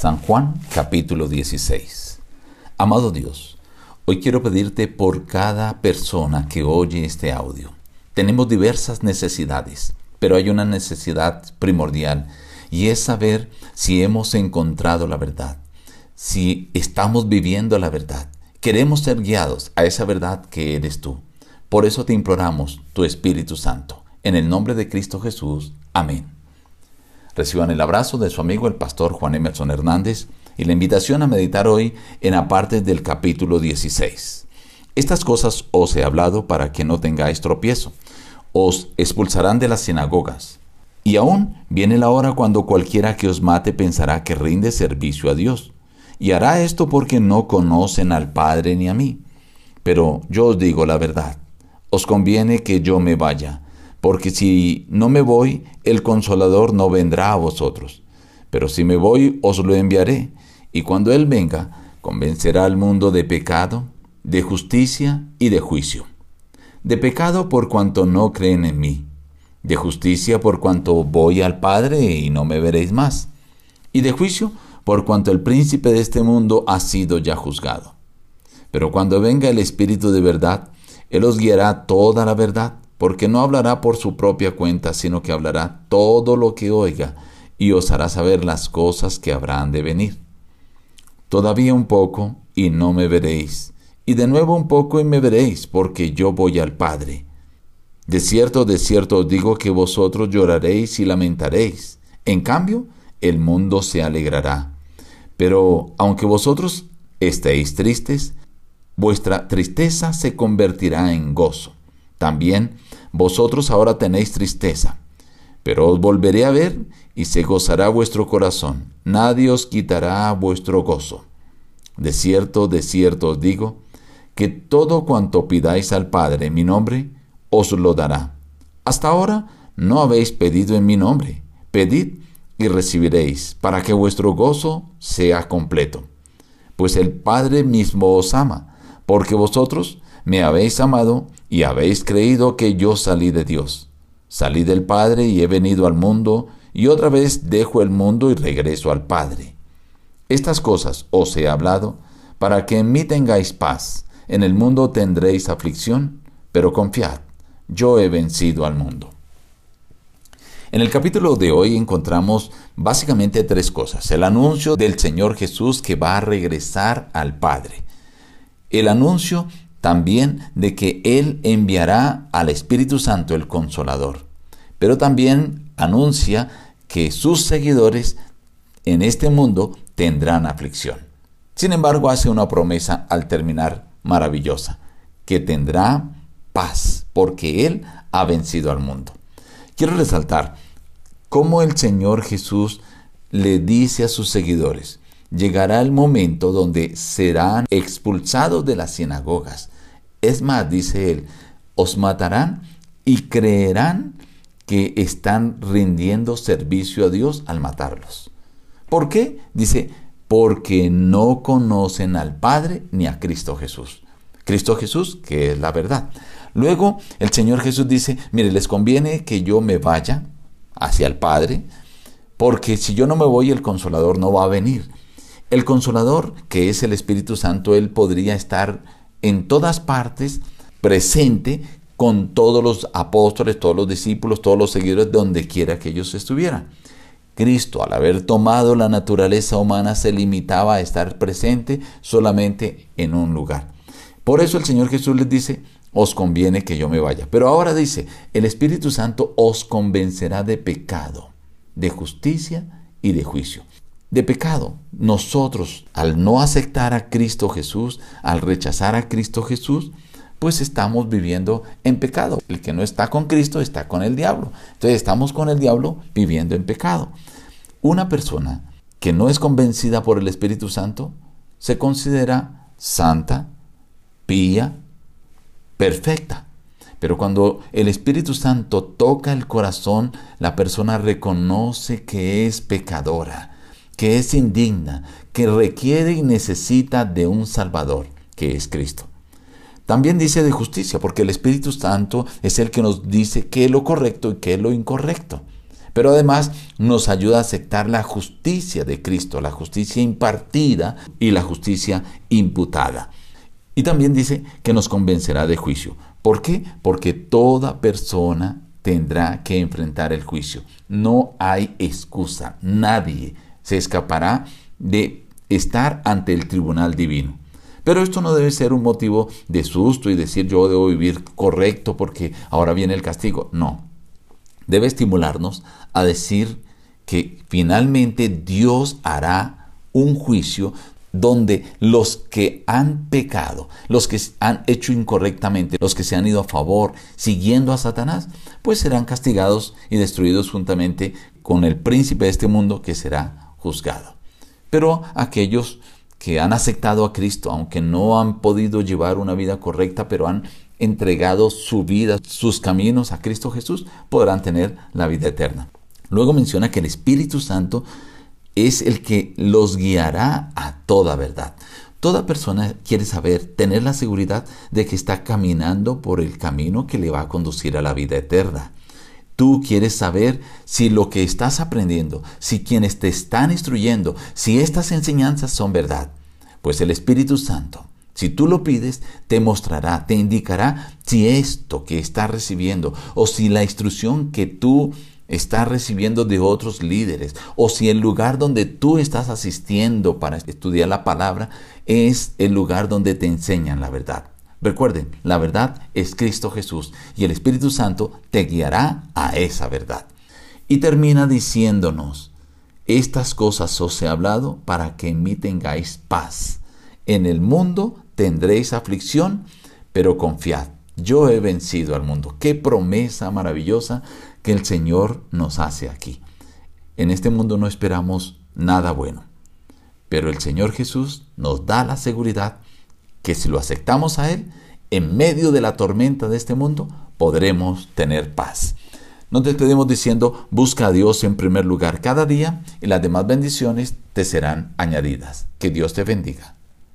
San Juan capítulo 16. Amado Dios, hoy quiero pedirte por cada persona que oye este audio. Tenemos diversas necesidades, pero hay una necesidad primordial y es saber si hemos encontrado la verdad, si estamos viviendo la verdad. Queremos ser guiados a esa verdad que eres tú. Por eso te imploramos tu Espíritu Santo. En el nombre de Cristo Jesús. Amén. Reciban el abrazo de su amigo el pastor Juan Emerson Hernández y la invitación a meditar hoy en aparte del capítulo 16. Estas cosas os he hablado para que no tengáis tropiezo. Os expulsarán de las sinagogas. Y aún viene la hora cuando cualquiera que os mate pensará que rinde servicio a Dios. Y hará esto porque no conocen al Padre ni a mí. Pero yo os digo la verdad. Os conviene que yo me vaya porque si no me voy, el consolador no vendrá a vosotros. Pero si me voy, os lo enviaré, y cuando Él venga, convencerá al mundo de pecado, de justicia y de juicio. De pecado por cuanto no creen en mí, de justicia por cuanto voy al Padre y no me veréis más, y de juicio por cuanto el príncipe de este mundo ha sido ya juzgado. Pero cuando venga el Espíritu de verdad, Él os guiará toda la verdad porque no hablará por su propia cuenta, sino que hablará todo lo que oiga y os hará saber las cosas que habrán de venir. Todavía un poco y no me veréis, y de nuevo un poco y me veréis, porque yo voy al Padre. De cierto, de cierto os digo que vosotros lloraréis y lamentaréis. En cambio, el mundo se alegrará. Pero aunque vosotros estéis tristes, vuestra tristeza se convertirá en gozo. También vosotros ahora tenéis tristeza, pero os volveré a ver y se gozará vuestro corazón. Nadie os quitará vuestro gozo. De cierto, de cierto os digo, que todo cuanto pidáis al Padre en mi nombre, os lo dará. Hasta ahora no habéis pedido en mi nombre. Pedid y recibiréis, para que vuestro gozo sea completo. Pues el Padre mismo os ama, porque vosotros me habéis amado y habéis creído que yo salí de Dios. Salí del Padre y he venido al mundo, y otra vez dejo el mundo y regreso al Padre. Estas cosas os he hablado, para que en mí tengáis paz. En el mundo tendréis aflicción, pero confiad, yo he vencido al mundo. En el capítulo de hoy encontramos básicamente tres cosas. El anuncio del Señor Jesús que va a regresar al Padre. El anuncio también de que Él enviará al Espíritu Santo el Consolador, pero también anuncia que sus seguidores en este mundo tendrán aflicción. Sin embargo, hace una promesa al terminar maravillosa, que tendrá paz, porque Él ha vencido al mundo. Quiero resaltar cómo el Señor Jesús le dice a sus seguidores, llegará el momento donde serán expulsados de las sinagogas. Es más, dice él, os matarán y creerán que están rindiendo servicio a Dios al matarlos. ¿Por qué? Dice, porque no conocen al Padre ni a Cristo Jesús. Cristo Jesús, que es la verdad. Luego el Señor Jesús dice, mire, les conviene que yo me vaya hacia el Padre, porque si yo no me voy, el consolador no va a venir. El consolador, que es el Espíritu Santo, él podría estar en todas partes, presente con todos los apóstoles, todos los discípulos, todos los seguidores, donde quiera que ellos estuvieran. Cristo, al haber tomado la naturaleza humana, se limitaba a estar presente solamente en un lugar. Por eso el Señor Jesús les dice, os conviene que yo me vaya. Pero ahora dice, el Espíritu Santo os convencerá de pecado, de justicia y de juicio de pecado. Nosotros, al no aceptar a Cristo Jesús, al rechazar a Cristo Jesús, pues estamos viviendo en pecado. El que no está con Cristo está con el diablo. Entonces estamos con el diablo viviendo en pecado. Una persona que no es convencida por el Espíritu Santo se considera santa, pía, perfecta. Pero cuando el Espíritu Santo toca el corazón, la persona reconoce que es pecadora que es indigna, que requiere y necesita de un Salvador, que es Cristo. También dice de justicia, porque el Espíritu Santo es el que nos dice qué es lo correcto y qué es lo incorrecto. pero además nos ayuda a aceptar la justicia de Cristo, la justicia impartida y la justicia imputada. Y también dice que nos convencerá de juicio. ¿Por qué? Porque toda persona tendrá que enfrentar el juicio. No hay excusa. Nadie se escapará de estar ante el tribunal divino. Pero esto no debe ser un motivo de susto y decir yo debo vivir correcto porque ahora viene el castigo. No. Debe estimularnos a decir que finalmente Dios hará un juicio donde los que han pecado, los que han hecho incorrectamente, los que se han ido a favor siguiendo a Satanás, pues serán castigados y destruidos juntamente con el príncipe de este mundo que será juzgado. Pero aquellos que han aceptado a Cristo, aunque no han podido llevar una vida correcta, pero han entregado su vida, sus caminos a Cristo Jesús, podrán tener la vida eterna. Luego menciona que el Espíritu Santo es el que los guiará a toda verdad. Toda persona quiere saber, tener la seguridad de que está caminando por el camino que le va a conducir a la vida eterna. Tú quieres saber si lo que estás aprendiendo, si quienes te están instruyendo, si estas enseñanzas son verdad. Pues el Espíritu Santo, si tú lo pides, te mostrará, te indicará si esto que estás recibiendo o si la instrucción que tú estás recibiendo de otros líderes o si el lugar donde tú estás asistiendo para estudiar la palabra es el lugar donde te enseñan la verdad. Recuerden, la verdad es Cristo Jesús y el Espíritu Santo te guiará a esa verdad. Y termina diciéndonos, estas cosas os he hablado para que en mí tengáis paz. En el mundo tendréis aflicción, pero confiad, yo he vencido al mundo. Qué promesa maravillosa que el Señor nos hace aquí. En este mundo no esperamos nada bueno, pero el Señor Jesús nos da la seguridad que si lo aceptamos a Él, en medio de la tormenta de este mundo, podremos tener paz. Nos despedimos diciendo, busca a Dios en primer lugar cada día y las demás bendiciones te serán añadidas. Que Dios te bendiga.